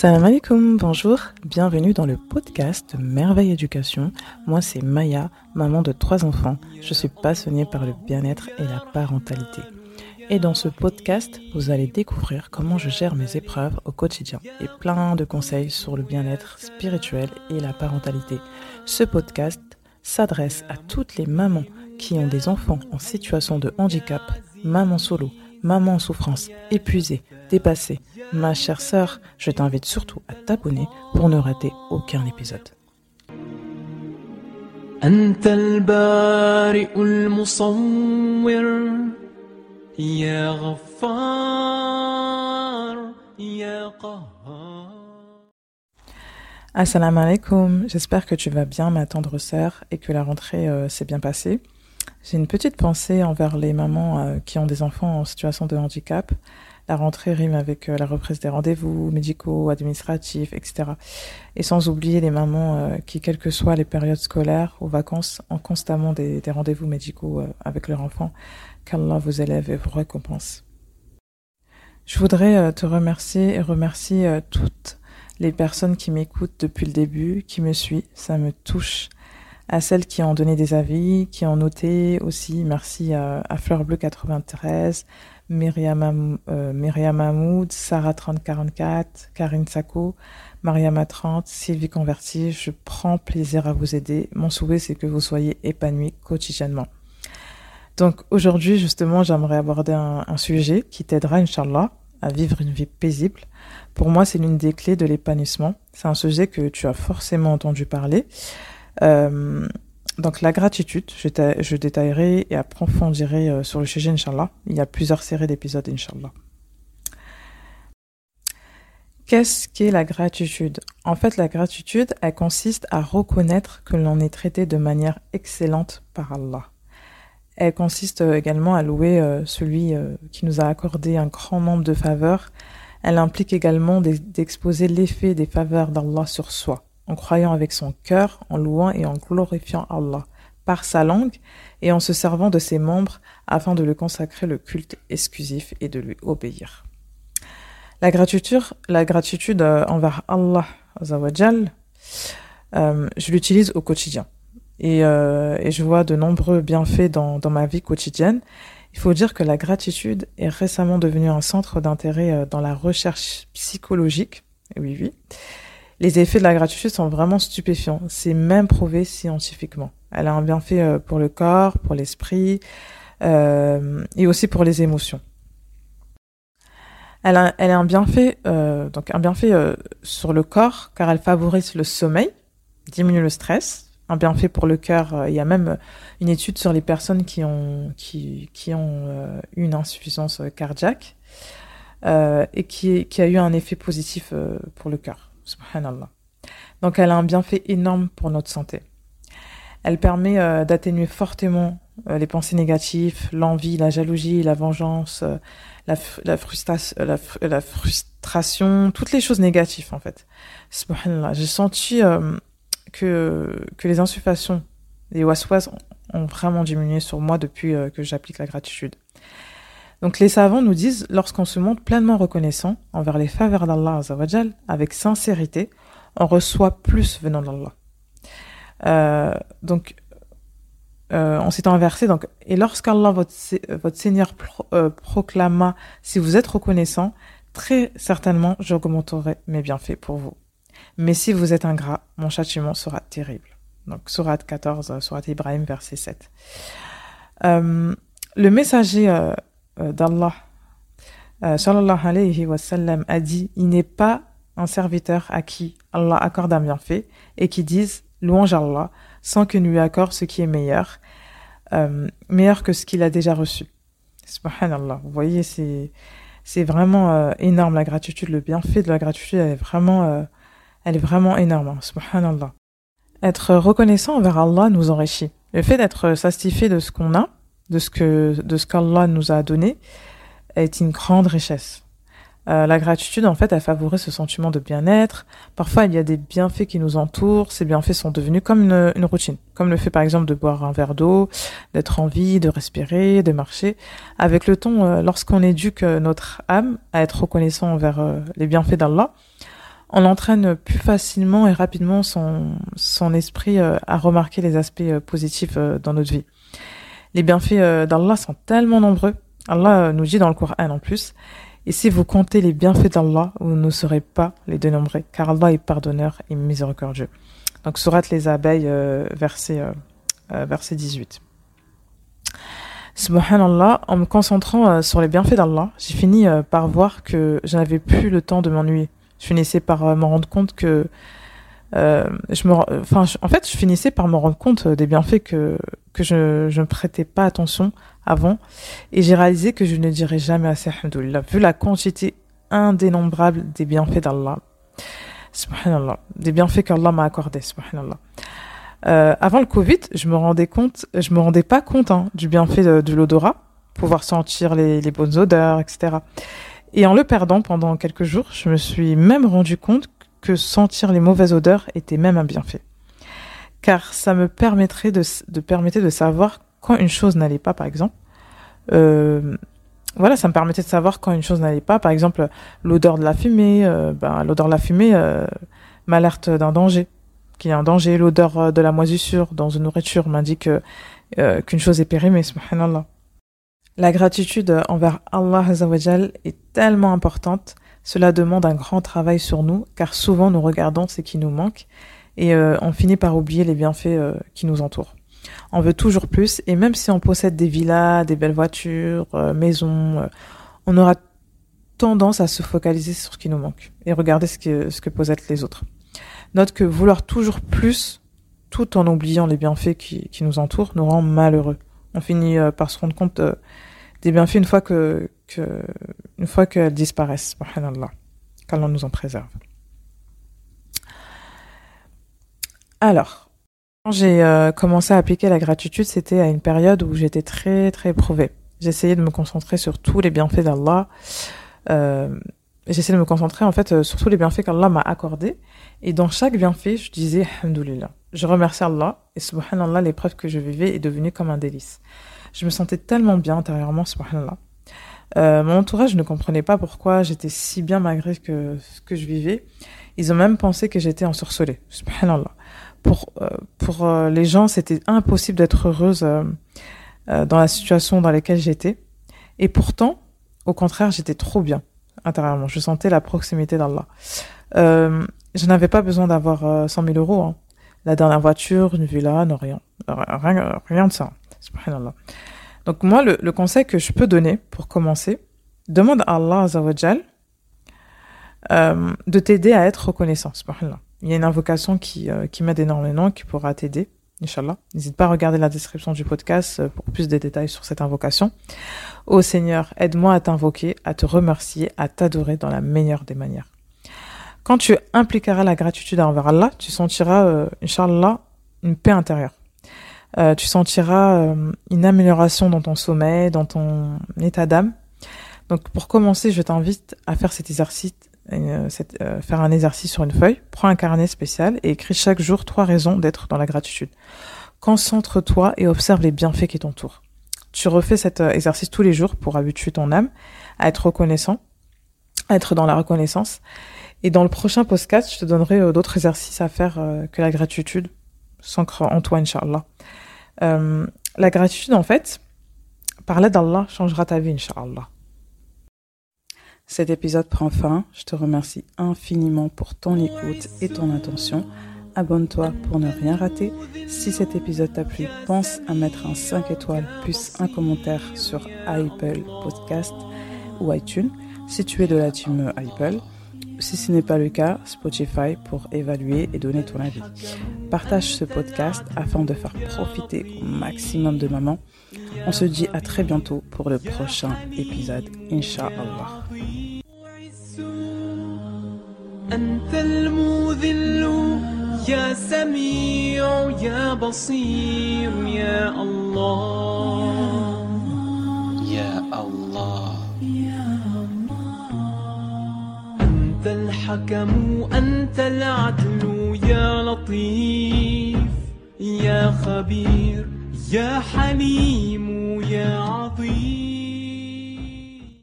Salam alaikum, bonjour, bienvenue dans le podcast Merveille Éducation. Moi c'est Maya, maman de trois enfants. Je suis passionnée par le bien-être et la parentalité. Et dans ce podcast, vous allez découvrir comment je gère mes épreuves au quotidien et plein de conseils sur le bien-être spirituel et la parentalité. Ce podcast s'adresse à toutes les mamans qui ont des enfants en situation de handicap, maman solo, maman en souffrance, épuisée, dépassée. Ma chère sœur, je t'invite surtout à t'abonner pour ne rater aucun épisode. Assalamu alaikum, j'espère que tu vas bien ma tendre sœur et que la rentrée euh, s'est bien passée. J'ai une petite pensée envers les mamans euh, qui ont des enfants en situation de handicap. La rentrée rime avec euh, la reprise des rendez-vous médicaux, administratifs, etc. Et sans oublier les mamans qui, quelles que soient les périodes scolaires ou vacances, ont constamment des, des rendez-vous médicaux avec leur enfant. Qu'Allah vous élève et vous récompense. Je voudrais te remercier et remercier toutes les personnes qui m'écoutent depuis le début, qui me suivent, ça me touche. À celles qui ont donné des avis, qui ont noté aussi, merci à, à Fleur Bleu 93, Myriam, euh, Mahmoud, Sarah 3044, Karine Sako, Mariama 30, Sylvie Converti. Je prends plaisir à vous aider. Mon souhait, c'est que vous soyez épanouis quotidiennement. Donc aujourd'hui, justement, j'aimerais aborder un, un sujet qui t'aidera, Inch'Allah, à vivre une vie paisible. Pour moi, c'est l'une des clés de l'épanouissement. C'est un sujet que tu as forcément entendu parler. Euh, donc la gratitude, je, détaillerai et approfondirai euh, sur le sujet, Inch'Allah. Il y a plusieurs séries d'épisodes, Inch'Allah. Qu'est-ce qu'est la gratitude? En fait, la gratitude, elle consiste à reconnaître que l'on est traité de manière excellente par Allah. Elle consiste euh, également à louer celui qui nous a accordé un grand nombre de faveurs. Elle implique également d'exposer l'effet des faveurs d'Allah sur soi, en croyant avec son cœur, en louant et en glorifiant Allah par sa langue et en se servant de ses membres afin de lui consacrer le culte exclusif et de lui obéir. La gratitude, la gratitude envers Allah, euh, je l'utilise au quotidien et, euh, et, je vois de nombreux bienfaits dans, dans, ma vie quotidienne. Il faut dire que la gratitude est récemment devenue un centre d'intérêt euh, dans la recherche psychologique. oui, oui. Les effets de la gratitude sont vraiment stupéfiants. C'est même prouvé scientifiquement. Elle a un bienfait euh, pour le corps, pour l'esprit euh, et aussi pour les émotions. Elle a, un bienfait, euh, donc un bienfait sur le corps car elle favorise le sommeil, diminue le stress, un bienfait pour le cœur. Il y a même une étude sur les personnes qui ont, qui, une insuffisance cardiaque et qui, qui a eu un effet positif pour le cœur. Donc elle a un bienfait énorme pour notre santé. Elle permet euh, d'atténuer fortement euh, les pensées négatives, l'envie, la jalousie, la vengeance, euh, la, frustration, toutes les choses négatives en fait. J'ai senti que, que les insuffations, les waswas ont vraiment diminué sur moi depuis que j'applique la gratitude. Donc les savants nous disent, lorsqu'on se montre pleinement reconnaissant envers les faveurs d'Allah avec sincérité, on reçoit plus venant d'Allah. Euh, donc, euh, on s'est inversé. Donc, et lorsqu'Allah, votre, votre Seigneur, euh, proclama, si vous êtes reconnaissant, très certainement, j'augmenterai mes bienfaits pour vous. Mais si vous êtes ingrat, mon châtiment sera terrible. Donc, Surat 14, Surat Ibrahim, verset 7. Euh, le messager euh, euh, d'Allah, euh, sallallahu alayhi wa sallam, a dit Il n'est pas un serviteur à qui Allah accorde un bienfait et qui dise louange Allah sans que lui accorde ce qui est meilleur, euh, meilleur que ce qu'il a déjà reçu. Subhanallah. Vous voyez, c'est, c'est vraiment euh, énorme la gratitude, le bienfait de la gratitude est vraiment elle est vraiment énorme, hein, subhanallah. Être reconnaissant envers Allah nous enrichit. Le fait d'être satisfait de ce qu'on a, de ce que de ce qu'Allah nous a donné, est une grande richesse. Euh, la gratitude, en fait, elle favorise ce sentiment de bien-être. Parfois, il y a des bienfaits qui nous entourent. Ces bienfaits sont devenus comme une, une routine, comme le fait, par exemple, de boire un verre d'eau, d'être en vie, de respirer, de marcher. Avec le temps, euh, lorsqu'on éduque notre âme à être reconnaissant envers euh, les bienfaits d'Allah, on entraîne plus facilement et rapidement son, son esprit euh, à remarquer les aspects positifs dans notre vie. Les bienfaits d'Allah sont tellement nombreux. Allah nous dit dans le Coran en plus, et si vous comptez les bienfaits d'Allah, vous ne saurez pas les dénombrer, car Allah est pardonneur et miséricordieux. Donc, Surat les abeilles, verset, verset 18. Subhanallah, en me concentrant sur les bienfaits d'Allah, j'ai fini par voir que je n'avais plus le temps de m'ennuyer je finissais par euh, me rendre compte que euh, je me, enfin, en fait, je finissais par me rendre compte des bienfaits que que je je ne prêtais pas attention avant, et j'ai réalisé que je ne dirais jamais assez alhamdoulilah, vu la quantité indénombrable des bienfaits d'Allah. Subhanallah, des bienfaits qu'Allah m'a accordés. Subhanallah. Euh, avant le Covid, je me rendais compte, je me rendais pas compte hein, du bienfait de, de l'odorat, pouvoir sentir les, les bonnes odeurs, etc. Et en le perdant pendant quelques jours, je me suis même rendu compte que sentir les mauvaises odeurs était même un bienfait. Car ça me permettrait de, permettait de savoir quand une chose n'allait pas, par exemple. Euh, voilà, ça me permettait de savoir quand une chose n'allait pas. Par exemple, l'odeur de la fumée, euh, ben, l'odeur de la fumée euh, m'alerte d'un danger, qu'il y a un danger. L'odeur de la moisissure dans une nourriture m'indique qu'une chose est périmée, subhanallah. La gratitude envers Allah est tellement importante, cela demande un grand travail sur nous, car souvent nous regardons ce qui nous manque et euh, on finit par oublier les bienfaits euh, qui nous entourent. On veut toujours plus, et même si on possède des villas, des belles voitures, euh, maisons, on aura tendance à se focaliser sur ce qui nous manque et regarder ce que, ce que possèdent les autres. Note que vouloir toujours plus, tout en oubliant les bienfaits qui, qui nous entourent, nous rend malheureux. On finit par se rendre compte des bienfaits une fois que, une fois qu'elles disparaissent, subhanallah, qu'Allah nous en préserve. Alors, quand j'ai euh, commencé à appliquer la gratitude, c'était à une période où j'étais très très éprouvée. J'essayais de me concentrer sur tous les bienfaits d'Allah. Euh, j'essayais de me concentrer en fait euh, sur tous les bienfaits qu'Allah m'a accordés. Et dans chaque bienfait, je disais Alhamdulillah. Je remercie Allah et subhanallah, l'épreuve que je vivais est devenue comme un délice. Je me sentais tellement bien intérieurement, subhanallah. Euh, mon entourage ne comprenait pas pourquoi j'étais si bien malgré que, ce que je vivais. Ils ont même pensé que j'étais ensorcelée. Subhanallah. Pour, euh, pour euh, les gens, c'était impossible d'être heureuse euh, euh, dans la situation dans laquelle j'étais. Et pourtant, au contraire, j'étais trop bien intérieurement. Je sentais la proximité d'Allah. Je n'avais pas besoin d'avoir 100 000 euros. Hein. La dernière voiture, une villa, non, rien. Rien, rien de ça. Subhanallah. Donc moi, le, le, conseil que je peux donner pour commencer, demande à Allah Azawajal euh, de t'aider à être reconnaissant. Il y a une invocation qui, euh, qui m'aide énormément, qui pourra t'aider, Inch'Allah. N'hésite pas à regarder la description du podcast euh, pour plus de détails sur cette invocation. Ô Seigneur, aide-moi à t'invoquer, à te remercier, à t'adorer dans la meilleure des manières. Quand tu impliqueras la gratitude envers Allah, tu sentiras, euh, Inch'Allah, une paix intérieure. Euh, tu sentiras euh, une amélioration dans ton sommeil, dans ton état d'âme. Donc pour commencer, je t'invite à faire cet exercice, euh, euh, faire un exercice sur une feuille. Prends un carnet spécial et écris chaque jour trois raisons d'être dans la gratitude. Concentre-toi et observe les bienfaits qui t'entourent. Tu refais cet euh, exercice tous les jours pour habituer ton âme à être reconnaissant, à être dans la reconnaissance. Et dans le prochain podcast, je te donnerai d'autres exercices à faire que la gratitude s'ancre en toi, Inch'Allah. Euh, la gratitude, en fait, parler d'Allah changera ta vie, Inch'Allah. Cet épisode prend fin. Je te remercie infiniment pour ton écoute et ton attention. Abonne-toi pour ne rien rater. Si cet épisode t'a plu, pense à mettre un 5 étoiles plus un commentaire sur Apple Podcast ou iTunes si tu es de la team Apple. Si ce n'est pas le cas, Spotify pour évaluer et donner ton avis. Partage ce podcast afin de faire profiter au maximum de maman. On se dit à très bientôt pour le prochain épisode, Inch'Allah. أنت المذل يا سميع يا بصير يا الله يا الله أنت الحكم أنت العدل يا لطيف يا خبير يا حليم يا عظيم.